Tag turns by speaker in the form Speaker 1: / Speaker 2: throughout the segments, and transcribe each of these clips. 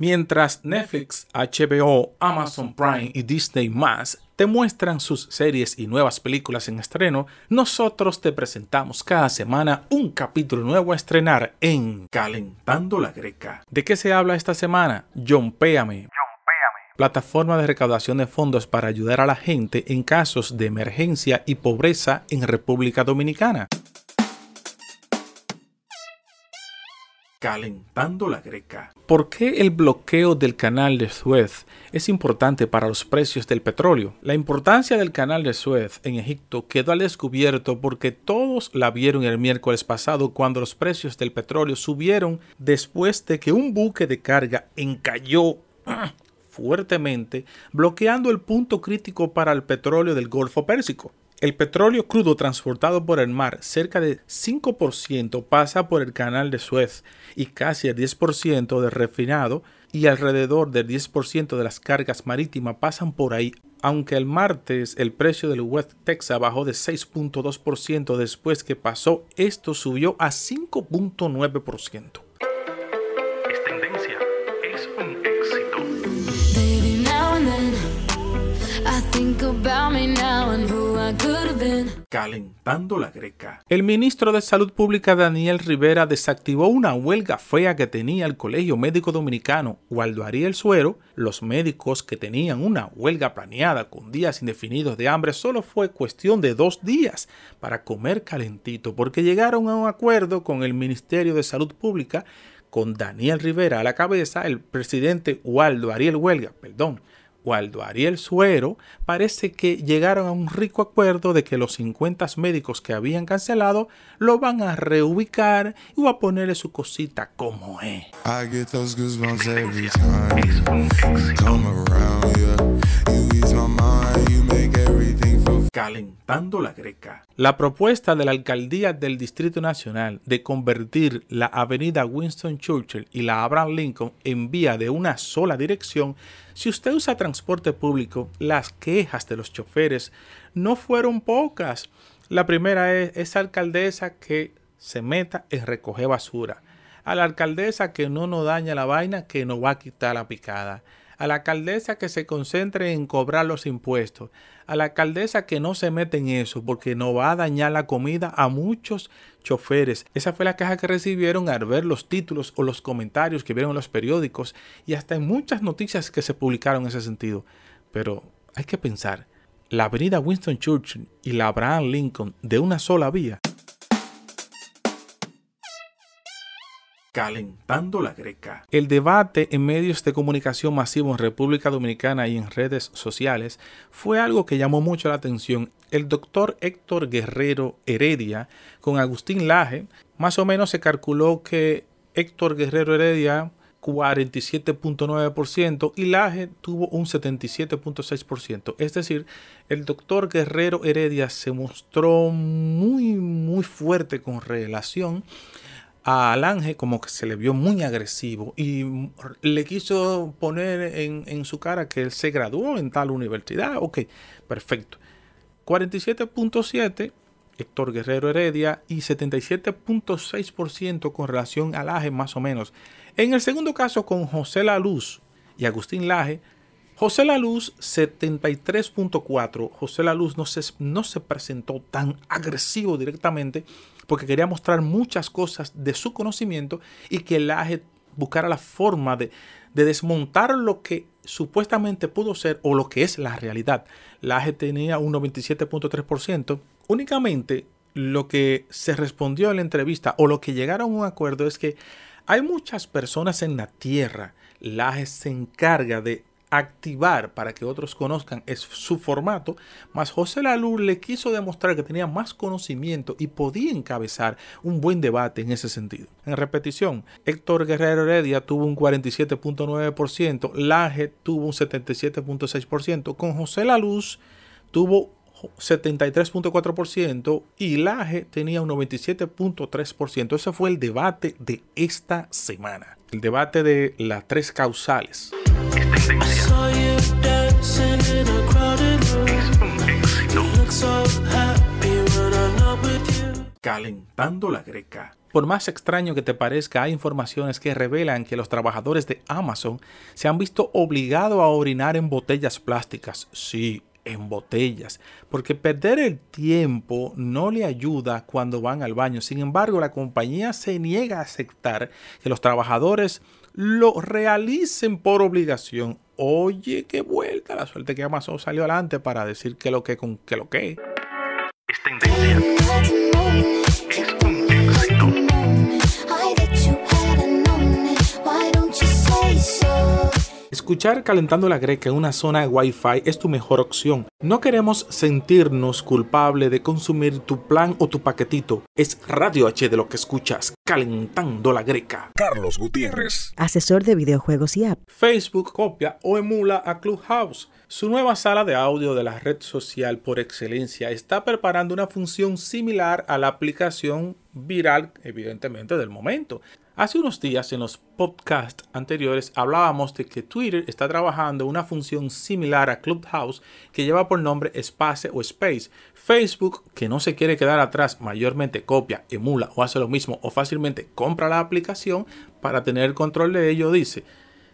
Speaker 1: Mientras Netflix, HBO, Amazon Prime y Disney te muestran sus series y nuevas películas en estreno, nosotros te presentamos cada semana un capítulo nuevo a estrenar en Calentando la Greca. ¿De qué se habla esta semana? John Péame. Plataforma de recaudación de fondos para ayudar a la gente en casos de emergencia y pobreza en República Dominicana. Calentando la Greca. ¿Por qué el bloqueo del canal de Suez es importante para los precios del petróleo? La importancia del canal de Suez en Egipto quedó al descubierto porque todos la vieron el miércoles pasado cuando los precios del petróleo subieron después de que un buque de carga encalló ¡ah! fuertemente, bloqueando el punto crítico para el petróleo del Golfo Pérsico. El petróleo crudo transportado por el mar, cerca de 5% pasa por el canal de Suez y casi el 10% de refinado y alrededor del 10% de las cargas marítimas pasan por ahí. Aunque el martes el precio del West Texas bajó de 6.2% después que pasó, esto subió a 5.9%. Calentando la greca. El ministro de Salud Pública Daniel Rivera desactivó una huelga fea que tenía el Colegio Médico Dominicano Waldo Ariel Suero. Los médicos que tenían una huelga planeada con días indefinidos de hambre solo fue cuestión de dos días para comer calentito porque llegaron a un acuerdo con el Ministerio de Salud Pública con Daniel Rivera a la cabeza, el presidente Waldo Ariel Huelga, perdón, Waldo Ariel Suero, parece que llegaron a un rico acuerdo de que los 50 médicos que habían cancelado lo van a reubicar y a ponerle su cosita como es. Calentando la Greca. La propuesta de la alcaldía del Distrito Nacional de convertir la avenida Winston Churchill y la Abraham Lincoln en vía de una sola dirección, si usted usa transporte público, las quejas de los choferes no fueron pocas. La primera es esa alcaldesa que se meta en recoger basura. A la alcaldesa que no nos daña la vaina, que nos va a quitar la picada a la alcaldesa que se concentre en cobrar los impuestos, a la alcaldesa que no se mete en eso porque no va a dañar la comida a muchos choferes. Esa fue la caja que recibieron al ver los títulos o los comentarios que vieron en los periódicos y hasta en muchas noticias que se publicaron en ese sentido. Pero hay que pensar, la avenida Winston Churchill y la Abraham Lincoln de una sola vía Calentando la Greca. El debate en medios de comunicación masivo en República Dominicana y en redes sociales fue algo que llamó mucho la atención. El doctor Héctor Guerrero Heredia con Agustín Laje, más o menos se calculó que Héctor Guerrero Heredia 47.9% y Laje tuvo un 77.6%. Es decir, el doctor Guerrero Heredia se mostró muy, muy fuerte con relación a Alange como que se le vio muy agresivo y le quiso poner en, su cara que él se graduó en tal universidad. Ok, perfecto. 47.7 Héctor Guerrero Heredia y 77.6% con relación a Laje más o menos. En el segundo caso con José La Luz y Agustín Laje, José La Luz 73.4. José La Luz no se, no se presentó tan agresivo directamente porque quería mostrar muchas cosas de su conocimiento y que el AGE buscara la forma de, desmontar lo que supuestamente pudo ser o lo que es la realidad. La AGE tenía un 97.3%. Únicamente lo que se respondió en la entrevista o lo que llegaron a un acuerdo es que hay muchas personas en la Tierra. La AGE se encarga de activar para que otros conozcan es su formato, más José Lalur le quiso demostrar que tenía más conocimiento y podía encabezar un buen debate en ese sentido. En repetición, Héctor Guerrero Heredia tuvo un 47.9%, Laje tuvo un 77.6%, con José Laluz tuvo 73.4% y Laje tenía un 97.3%. Ese fue el debate de esta semana. El debate de las tres causales. Calentando la Greca. Por más extraño que te parezca, hay informaciones que revelan que los trabajadores de Amazon se han visto obligados a orinar en botellas plásticas. Sí, en botellas, porque perder el tiempo no le ayuda cuando van al baño. Sin embargo, la compañía se niega a aceptar que los trabajadores lo realicen por obligación. Oye, qué vuelta la suerte que Amazon salió adelante para decir que lo que con que lo que. Escuchar calentando la greca en una zona de Wi-Fi es tu mejor opción. No queremos sentirnos culpable de consumir tu plan o tu paquetito. Es Radio H de lo que escuchas, calentando la greca.
Speaker 2: Carlos Gutiérrez,
Speaker 3: asesor de videojuegos y app.
Speaker 1: Facebook copia o emula a Clubhouse. Su nueva sala de audio de la red social por excelencia está preparando una función similar a la aplicación viral, evidentemente, del momento. Hace unos días en los podcasts anteriores hablábamos de que Twitter está trabajando una función similar a Clubhouse que lleva por nombre Space o Space. Facebook, que no se quiere quedar atrás, mayormente copia, emula o hace lo mismo o fácilmente compra la aplicación para tener control de ello, dice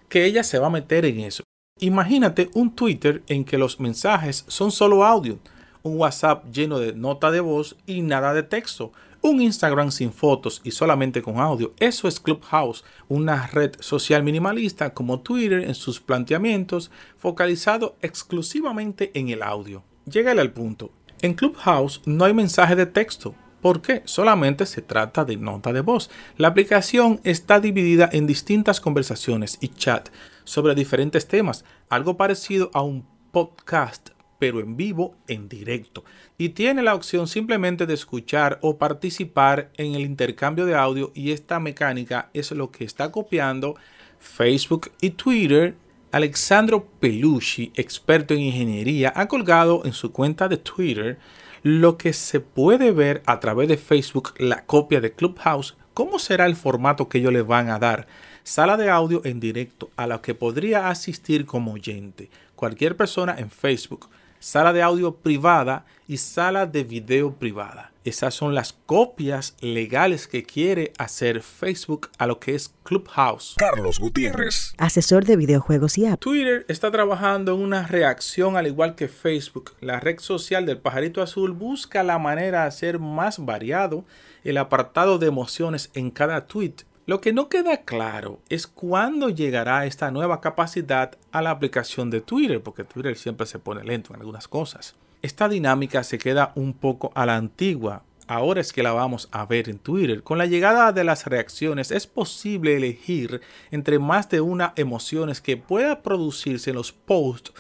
Speaker 1: que ella se va a meter en eso. Imagínate un Twitter en que los mensajes son solo audio, un WhatsApp lleno de nota de voz y nada de texto un Instagram sin fotos y solamente con audio. Eso es Clubhouse, una red social minimalista como Twitter en sus planteamientos, focalizado exclusivamente en el audio. Llegale al punto. En Clubhouse no hay mensaje de texto. ¿Por qué? Solamente se trata de nota de voz. La aplicación está dividida en distintas conversaciones y chat sobre diferentes temas, algo parecido a un podcast pero en vivo, en directo. Y tiene la opción simplemente de escuchar o participar en el intercambio de audio y esta mecánica es lo que está copiando Facebook y Twitter. Alexandro Pelucci, experto en ingeniería, ha colgado en su cuenta de Twitter lo que se puede ver a través de Facebook, la copia de Clubhouse, cómo será el formato que ellos le van a dar. Sala de audio en directo a la que podría asistir como oyente cualquier persona en Facebook sala de audio privada y sala de video privada. Esas son las copias legales que quiere hacer Facebook a lo que es Clubhouse.
Speaker 2: Carlos Gutiérrez,
Speaker 3: asesor de videojuegos y app.
Speaker 1: Twitter está trabajando en una reacción al igual que Facebook. La red social del pajarito azul busca la manera de hacer más variado el apartado de emociones en cada tweet lo que no queda claro es cuándo llegará esta nueva capacidad a la aplicación de Twitter, porque Twitter siempre se pone lento en algunas cosas. Esta dinámica se queda un poco a la antigua. Ahora es que la vamos a ver en Twitter. Con la llegada de las reacciones es posible elegir entre más de una emociones que pueda producirse en los posts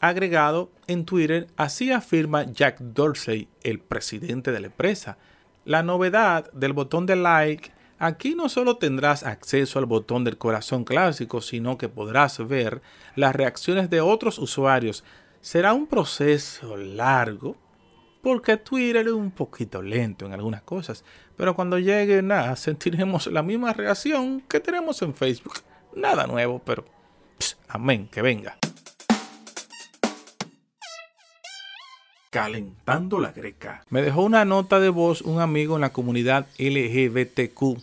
Speaker 1: agregado en Twitter, así afirma Jack Dorsey, el presidente de la empresa. La novedad del botón de like Aquí no solo tendrás acceso al botón del corazón clásico, sino que podrás ver las reacciones de otros usuarios. Será un proceso largo, porque Twitter es un poquito lento en algunas cosas, pero cuando llegue nada, sentiremos la misma reacción que tenemos en Facebook. Nada nuevo, pero amén, que venga. Calentando la greca. Me dejó una nota de voz un amigo en la comunidad LGBTQ.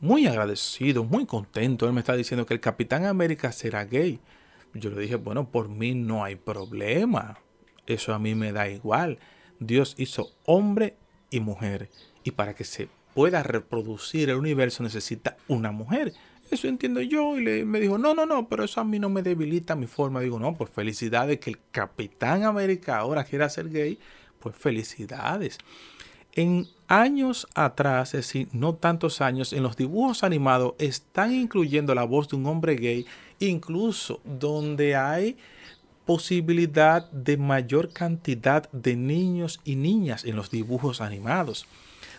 Speaker 1: Muy agradecido, muy contento. Él me está diciendo que el Capitán América será gay. Yo le dije, bueno, por mí no hay problema. Eso a mí me da igual. Dios hizo hombre y mujer. Y para que se pueda reproducir el universo necesita una mujer. Eso entiendo yo. Y le, me dijo, no, no, no, pero eso a mí no me debilita mi forma. Digo, no, pues felicidades que el Capitán América ahora quiera ser gay. Pues felicidades. En años atrás, es decir, no tantos años, en los dibujos animados están incluyendo la voz de un hombre gay, incluso donde hay posibilidad de mayor cantidad de niños y niñas en los dibujos animados.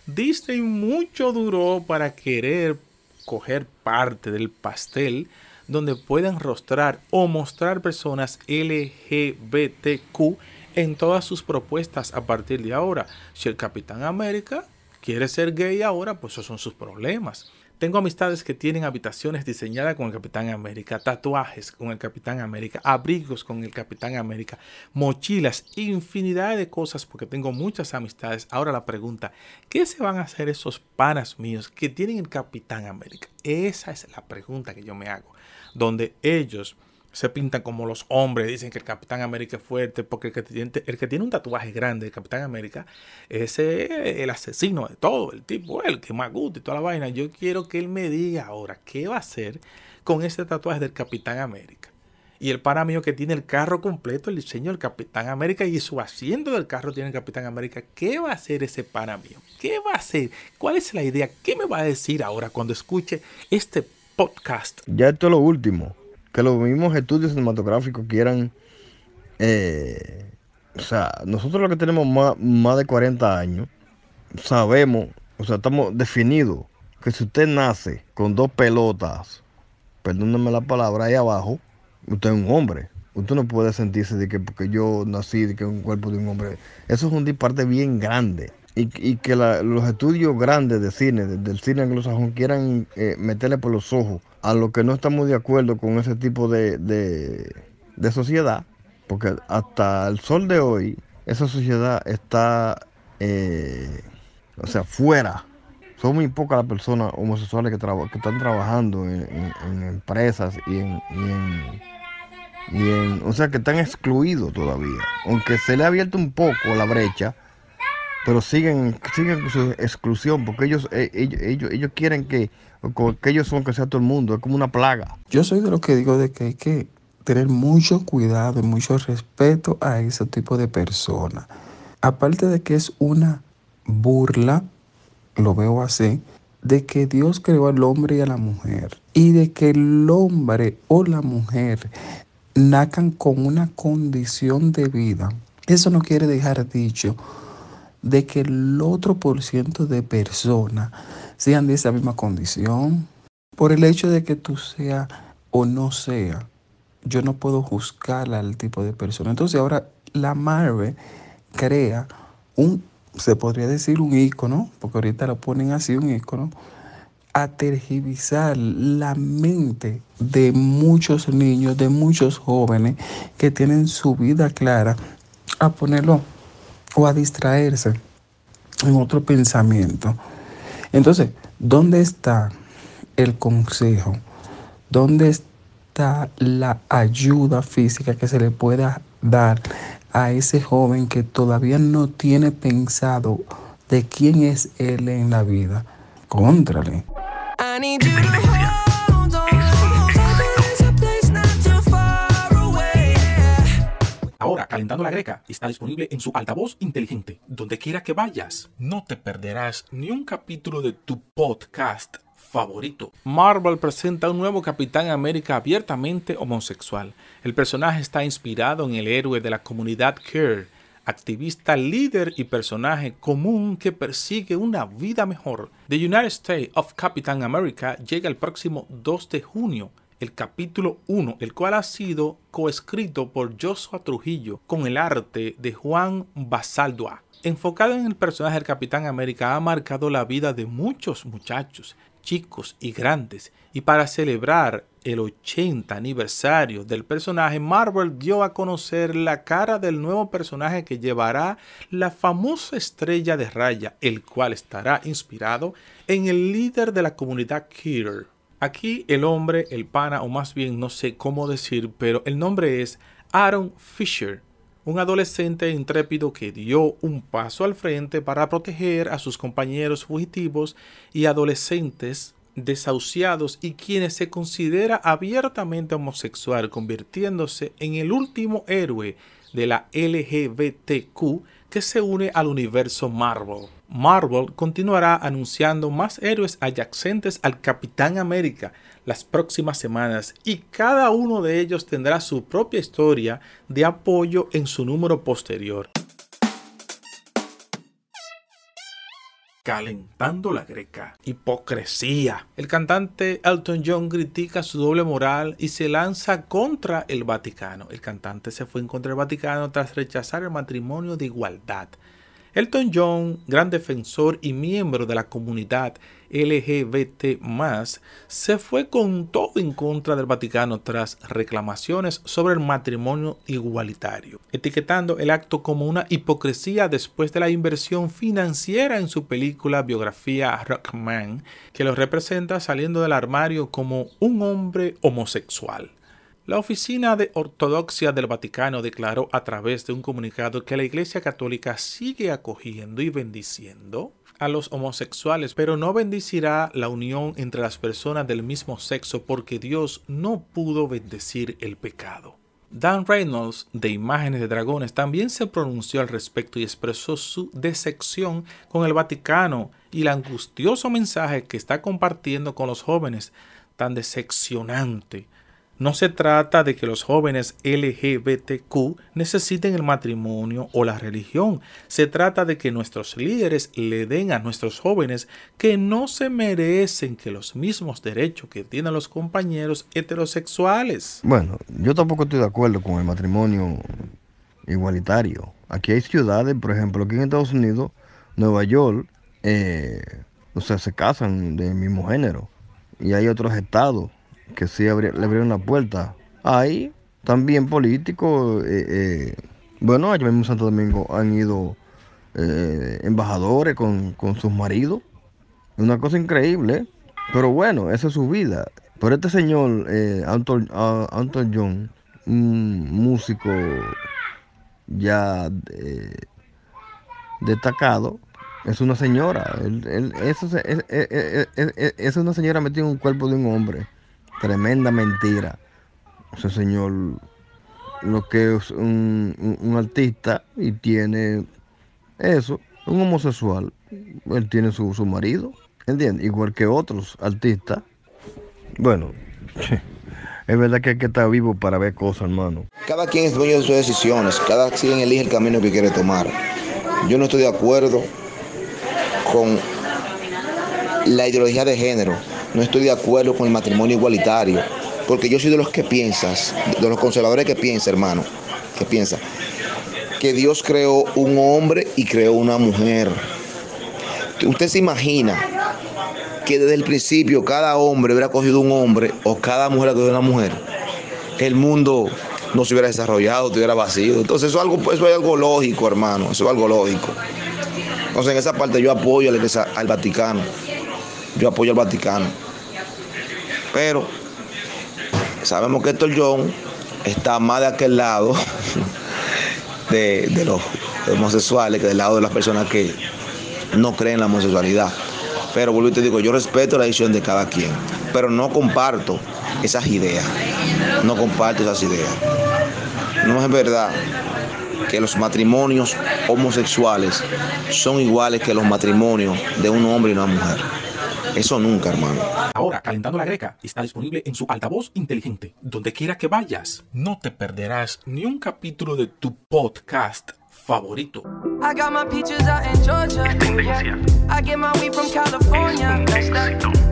Speaker 1: Disney mucho duró para querer coger parte del pastel donde pueden rostrar o mostrar personas LGBTQ en todas sus propuestas a partir de ahora. Si el Capitán América quiere ser gay ahora, pues esos son sus problemas. Tengo amistades que tienen habitaciones diseñadas con el Capitán América, tatuajes con el Capitán América, abrigos con el Capitán América, mochilas, infinidad de cosas porque tengo muchas amistades. Ahora la pregunta, ¿qué se van a hacer esos panas míos que tienen el Capitán América? Esa es la pregunta que yo me hago, donde ellos se pintan como los hombres, dicen que el Capitán América es fuerte, porque el que tiene, el que tiene un tatuaje grande del Capitán América, ese es el asesino de todo, el tipo, el que más gusta y toda la vaina. Yo quiero que él me diga ahora qué va a hacer con ese tatuaje del Capitán América. Y el para mío que tiene el carro completo, el diseño del Capitán América y su asiento del carro tiene el Capitán América. ¿Qué va a hacer ese para mío? ¿Qué va a hacer? ¿Cuál es la idea? ¿Qué me va a decir ahora cuando escuche este podcast?
Speaker 4: Ya esto es lo último que los mismos estudios cinematográficos quieran, eh, o sea, nosotros los que tenemos más, más de 40 años, sabemos, o sea, estamos definidos que si usted nace con dos pelotas, perdónenme la palabra, ahí abajo, usted es un hombre. Usted no puede sentirse de que porque yo nací de que un cuerpo de un hombre. Eso es un disparte bien grande. Y, y que la, los estudios grandes de cine, del cine anglosajón, quieran eh, meterle por los ojos a lo que no estamos de acuerdo con ese tipo de, de, de sociedad, porque hasta el sol de hoy, esa sociedad está, eh, o sea, fuera. Son muy pocas las personas homosexuales que, traba- que están trabajando en, empresas y en- y en- o sea, que están excluidos todavía. Aunque se le ha abierto un poco la brecha, pero siguen, siguen su exclusión, porque ellos, eh, ellos, ellos, ellos quieren que, que ellos son que sea todo el mundo, es como una plaga.
Speaker 5: Yo soy de los que digo de que hay que tener mucho cuidado y mucho respeto a ese tipo de personas. Aparte de que es una burla, lo veo así, de que Dios creó al hombre y a la mujer y de que el hombre o la mujer nacan con una condición de vida. Eso no quiere dejar dicho de que el otro por ciento de personas sean de esa misma condición. Por el hecho de que tú sea o no sea, yo no puedo juzgar al tipo de persona. Entonces ahora la Marvel crea un, se podría decir un ícono, porque ahorita lo ponen así, un ícono, a tergiversar la mente de muchos niños, de muchos jóvenes que tienen su vida clara, a ponerlo o a distraerse en otro pensamiento. Entonces, ¿dónde está el consejo? ¿Dónde está la ayuda física que se le pueda dar a ese joven que todavía no tiene pensado de quién es él en la vida? Contrale.
Speaker 6: I
Speaker 1: Ahora, Calentando la Greca está disponible en su altavoz inteligente. Donde quiera que vayas, no te perderás ni un capítulo de tu podcast favorito. Marvel presenta un nuevo Capitán América abiertamente homosexual. El personaje está inspirado en el héroe de la comunidad queer, activista, líder y personaje común que persigue una vida mejor. The United States of Captain America llega el próximo 2 de junio el capítulo 1, el cual ha sido coescrito por Joshua Trujillo con el arte de Juan Basaldua. Enfocado en el personaje del Capitán América, ha marcado la vida de muchos muchachos, chicos y grandes. Y para celebrar el 80 aniversario del personaje, Marvel dio a conocer la cara del nuevo personaje que llevará la famosa estrella de raya, el cual estará inspirado en el líder de la comunidad queer. Aquí el hombre, el pana, o más bien no sé cómo decir, pero el nombre es Aaron Fisher, un adolescente intrépido que dio un paso al frente para proteger a sus compañeros fugitivos y adolescentes desahuciados y quienes se considera abiertamente homosexual, convirtiéndose en el último héroe de la LGBTQ que se une al universo Marvel. Marvel continuará anunciando más héroes adyacentes al Capitán América las próximas semanas y cada uno de ellos tendrá su propia historia de apoyo en su número posterior. Calentando la greca. Hipocresía. El cantante Elton John critica su doble moral y se lanza contra el Vaticano. El cantante se fue en contra del Vaticano tras rechazar el matrimonio de igualdad. Elton John, gran defensor y miembro de la comunidad LGBT, se fue con todo en contra del Vaticano tras reclamaciones sobre el matrimonio igualitario, etiquetando el acto como una hipocresía después de la inversión financiera en su película biografía Rockman, que lo representa saliendo del armario como un hombre homosexual. La Oficina de Ortodoxia del Vaticano declaró a través de un comunicado que la Iglesia Católica sigue acogiendo y bendiciendo a los homosexuales, pero no bendicirá la unión entre las personas del mismo sexo porque Dios no pudo bendecir el pecado. Dan Reynolds, de Imágenes de Dragones, también se pronunció al respecto y expresó su decepción con el Vaticano y el angustioso mensaje que está compartiendo con los jóvenes, tan decepcionante. No se trata de que los jóvenes LGBTQ necesiten el matrimonio o la religión. Se trata de que nuestros líderes le den a nuestros jóvenes que no se merecen que los mismos derechos que tienen los compañeros heterosexuales.
Speaker 4: Bueno, yo tampoco estoy de acuerdo con el matrimonio igualitario. Aquí hay ciudades, por ejemplo, aquí en Estados Unidos, Nueva York, eh, o sea, se casan del mismo género. Y hay otros estados que sí le abrieron la puerta. Hay también políticos, eh, eh, bueno, allá mismo en Santo Domingo han ido eh, embajadores con, con sus maridos. Una cosa increíble, pero bueno, esa es su vida. Pero este señor, eh, Anton, ah, Anton John, un músico ya destacado, es una señora. Él- él- eso es- es una señora metida en un cuerpo de un hombre. Tremenda mentira. Ese señor lo que es un, un- artista y tiene eso, un homosexual. Él tiene su, su marido, ¿entiendes? Igual que otros artistas. Bueno, es verdad que hay que estar vivo para ver cosas, hermano.
Speaker 7: Cada quien es dueño de sus decisiones, cada quien elige el camino que quiere tomar. Yo no estoy de acuerdo con la ideología de género, no estoy de acuerdo con el matrimonio igualitario, porque yo soy de los que piensas, de los conservadores que piensan, hermano, que piensa que Dios creó un hombre y creó una mujer. Usted se imagina que desde el principio cada hombre hubiera cogido un hombre o cada mujer hubiera cogido una mujer el mundo no se hubiera desarrollado, estuviera vacío. Entonces eso es algo, eso es algo lógico, hermano, eso es algo lógico. Entonces en esa parte yo apoyo al Vaticano, yo apoyo al Vaticano. Pero sabemos que Héctor John está más de aquel lado de, de los homosexuales que del lado de las personas que no creen en la homosexualidad. Pero vuelvo y te digo, yo respeto la decisión de cada quien, pero no comparto esas ideas. No comparto esas ideas. No es verdad que los matrimonios homosexuales son iguales que los matrimonios de un hombre y una mujer. Eso nunca, hermano.
Speaker 1: Ahora, Calentando la Greca está disponible en su altavoz inteligente. Donde quiera que vayas, no te perderás ni un capítulo de tu podcast favorito.
Speaker 6: I got my peaches out in Georgia. I get my weed from California.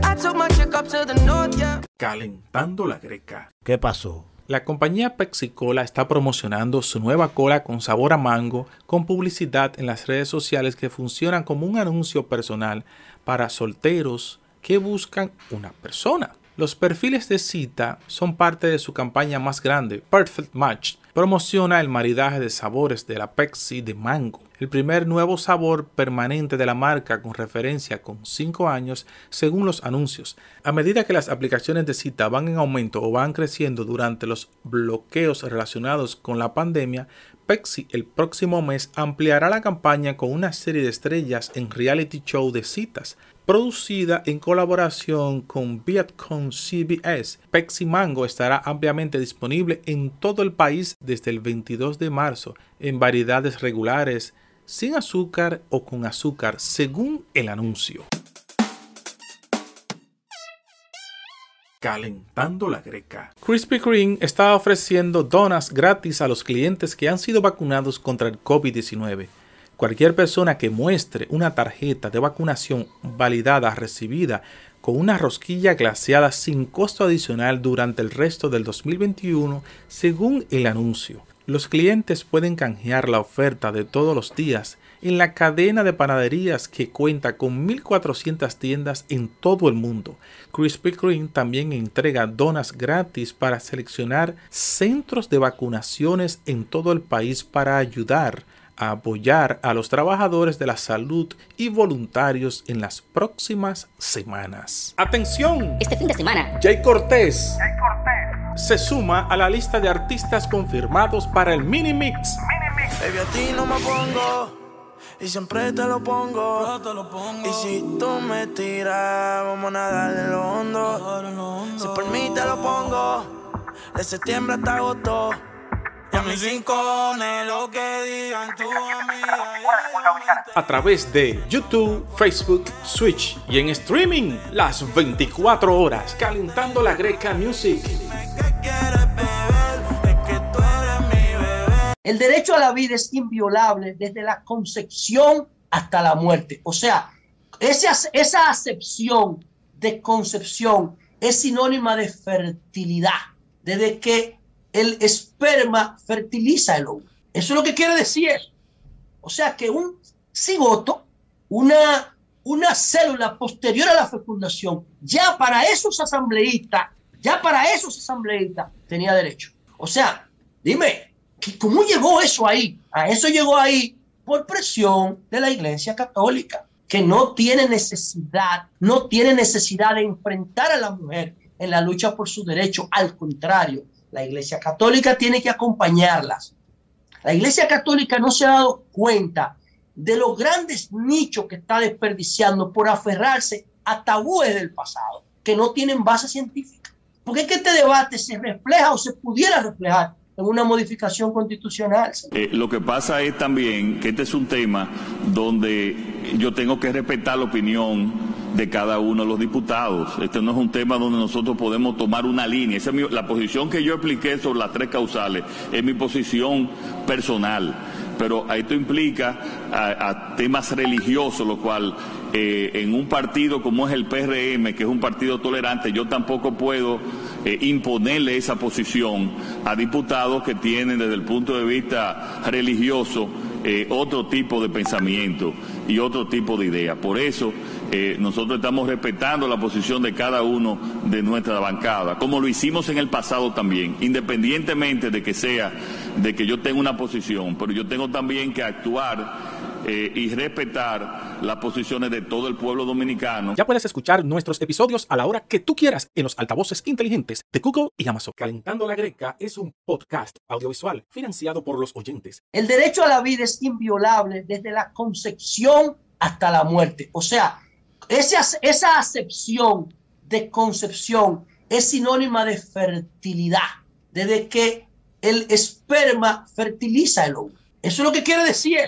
Speaker 6: I took my chick up to the north, yeah.
Speaker 1: Calentando la Greca.
Speaker 8: ¿Qué pasó?
Speaker 1: La compañía Pepsi Cola está promocionando su nueva cola con sabor a mango con publicidad en las redes sociales que funcionan como un anuncio personal para solteros que buscan una persona. Los perfiles de cita son parte de su campaña más grande, Perfect Match. Promociona el maridaje de sabores de la Pepsi de mango, el primer nuevo sabor permanente de la marca con referencia con 5 años según los anuncios. A medida que las aplicaciones de cita van en aumento o van creciendo durante los bloqueos relacionados con la pandemia, Pepsi el próximo mes ampliará la campaña con una serie de estrellas en reality show de citas, producida en colaboración con Viacom CBS. Pepsi Mango estará ampliamente disponible en todo el país desde el 22 de marzo en variedades regulares, sin azúcar o con azúcar, según el anuncio. Calentando la Greca. Krispy Kreme está ofreciendo donas gratis a los clientes que han sido vacunados contra el COVID-19. Cualquier persona que muestre una tarjeta de vacunación validada recibida con una rosquilla glaseada sin costo adicional durante el resto del 2021, según el anuncio. Los clientes pueden canjear la oferta de todos los días en la cadena de panaderías que cuenta con 1.400 tiendas en todo el mundo. Krispy Kreme también entrega donas gratis para seleccionar centros de vacunaciones en todo el país para ayudar a apoyar a los trabajadores de la salud y voluntarios en las próximas semanas. ¡Atención!
Speaker 8: Este fin de semana,
Speaker 1: Jay Cortés se suma a la lista de artistas confirmados para el Mini Mix.
Speaker 9: Baby, a ti no me pongo y siempre te lo pongo. Y si tú me tiras, vamos a nadar en lo hondo. Si por mí te lo pongo, de septiembre hasta agosto. Y a mis rincones, lo que digan tu amiga.
Speaker 1: a través de YouTube, Facebook, Switch y en streaming las 24 horas calentando la Greca Music.
Speaker 10: El derecho a la vida es inviolable desde la concepción hasta la muerte. O sea, esa, esa acepción de concepción es sinónima de fertilidad, desde que el esperma fertiliza el óvulo. Eso es lo que quiere decir. O sea, que un cigoto, una, una célula posterior a la fecundación, ya para esos asambleístas, ya para esos asambleístas tenía derecho. O sea, dime, ¿qué- ¿cómo llegó eso ahí? A eso llegó ahí por presión de la Iglesia Católica, que no tiene necesidad, no tiene necesidad de enfrentar a la mujer en la lucha por su derecho. Al contrario, la Iglesia Católica tiene que acompañarlas. La Iglesia Católica no se ha dado cuenta de los grandes nichos que está desperdiciando por aferrarse a tabúes del pasado que no tienen base científica. Porque es que este debate se refleja o se pudiera reflejar en una modificación constitucional.
Speaker 11: Eh, lo que pasa es también que este es un tema donde yo tengo que respetar la opinión de cada uno de los diputados. Este no es un tema donde nosotros podemos tomar una línea. Esa es mi- la posición que yo expliqué sobre las tres causales es mi posición personal. Pero esto implica a, a temas religiosos, lo cual eh, en un partido como es el PRM, que es un partido tolerante, yo tampoco puedo eh, imponerle esa posición a diputados que tienen desde el punto de vista religioso eh, otro tipo de pensamiento y otro tipo de idea. Por eso nosotros estamos respetando la posición de cada uno de nuestra bancada, como lo hicimos en el pasado también, independientemente de que sea, de que yo tenga una posición, pero yo tengo también que actuar eh, y respetar las posiciones de todo el pueblo dominicano.
Speaker 1: Ya puedes escuchar nuestros episodios a la hora que tú quieras en los altavoces inteligentes de Google y Amazon. Calentando la Greca es un podcast audiovisual financiado por los oyentes.
Speaker 10: El derecho a la vida es inviolable desde la concepción hasta la muerte. O sea, esa, esa acepción de concepción es sinónima de fertilidad, desde que el esperma fertiliza el óvulo. Eso es lo que quiere decir.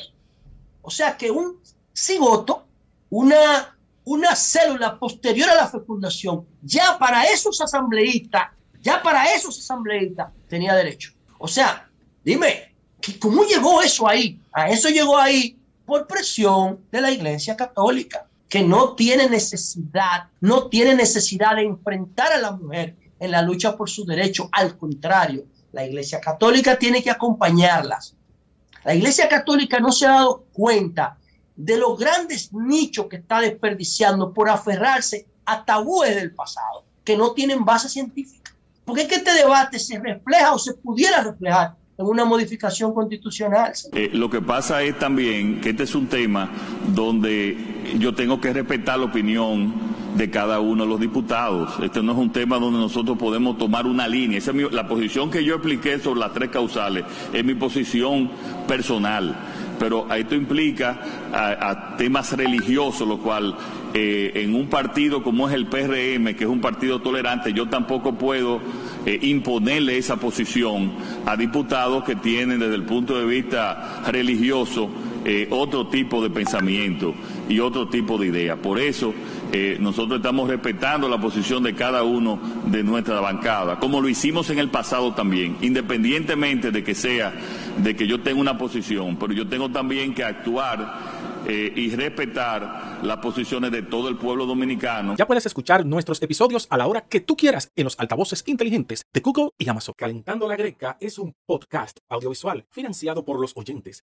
Speaker 10: O sea, que un cigoto, una, una célula posterior a la fecundación, ya para esos asambleístas, ya para esos asambleístas tenía derecho. O sea, dime, ¿qué- ¿cómo llegó eso ahí? A eso llegó ahí por presión de la Iglesia Católica, que no tiene necesidad, no tiene necesidad de enfrentar a la mujer en la lucha por su derecho. Al contrario, la Iglesia Católica tiene que acompañarlas. La Iglesia Católica no se ha dado cuenta de los grandes nichos que está desperdiciando por aferrarse a tabúes del pasado que no tienen base científica. Porque es que este debate se refleja o se pudiera reflejar en una modificación constitucional.
Speaker 11: Eh, lo que pasa es también que este es un tema donde yo tengo que respetar la opinión de cada uno de los diputados. Este no es un tema donde nosotros podemos tomar una línea. Esa es mi- la posición que yo expliqué sobre las tres causales es mi posición personal. Pero esto implica a, temas religiosos, lo cual eh, en un partido como es el PRM, que es un partido tolerante, yo tampoco puedo eh, imponerle esa posición a diputados que tienen desde el punto de vista religioso eh, otro tipo de pensamiento y otro tipo de idea. Por eso eh, nosotros estamos respetando la posición de cada uno de nuestra bancada, como lo hicimos en el pasado también, independientemente de que sea, de que yo tenga una posición, pero yo tengo también que actuar eh, y respetar las posiciones de todo el pueblo dominicano.
Speaker 1: Ya puedes escuchar nuestros episodios a la hora que tú quieras en los altavoces inteligentes de Google y Amazon. Calentando la Greca es un podcast audiovisual financiado por los oyentes.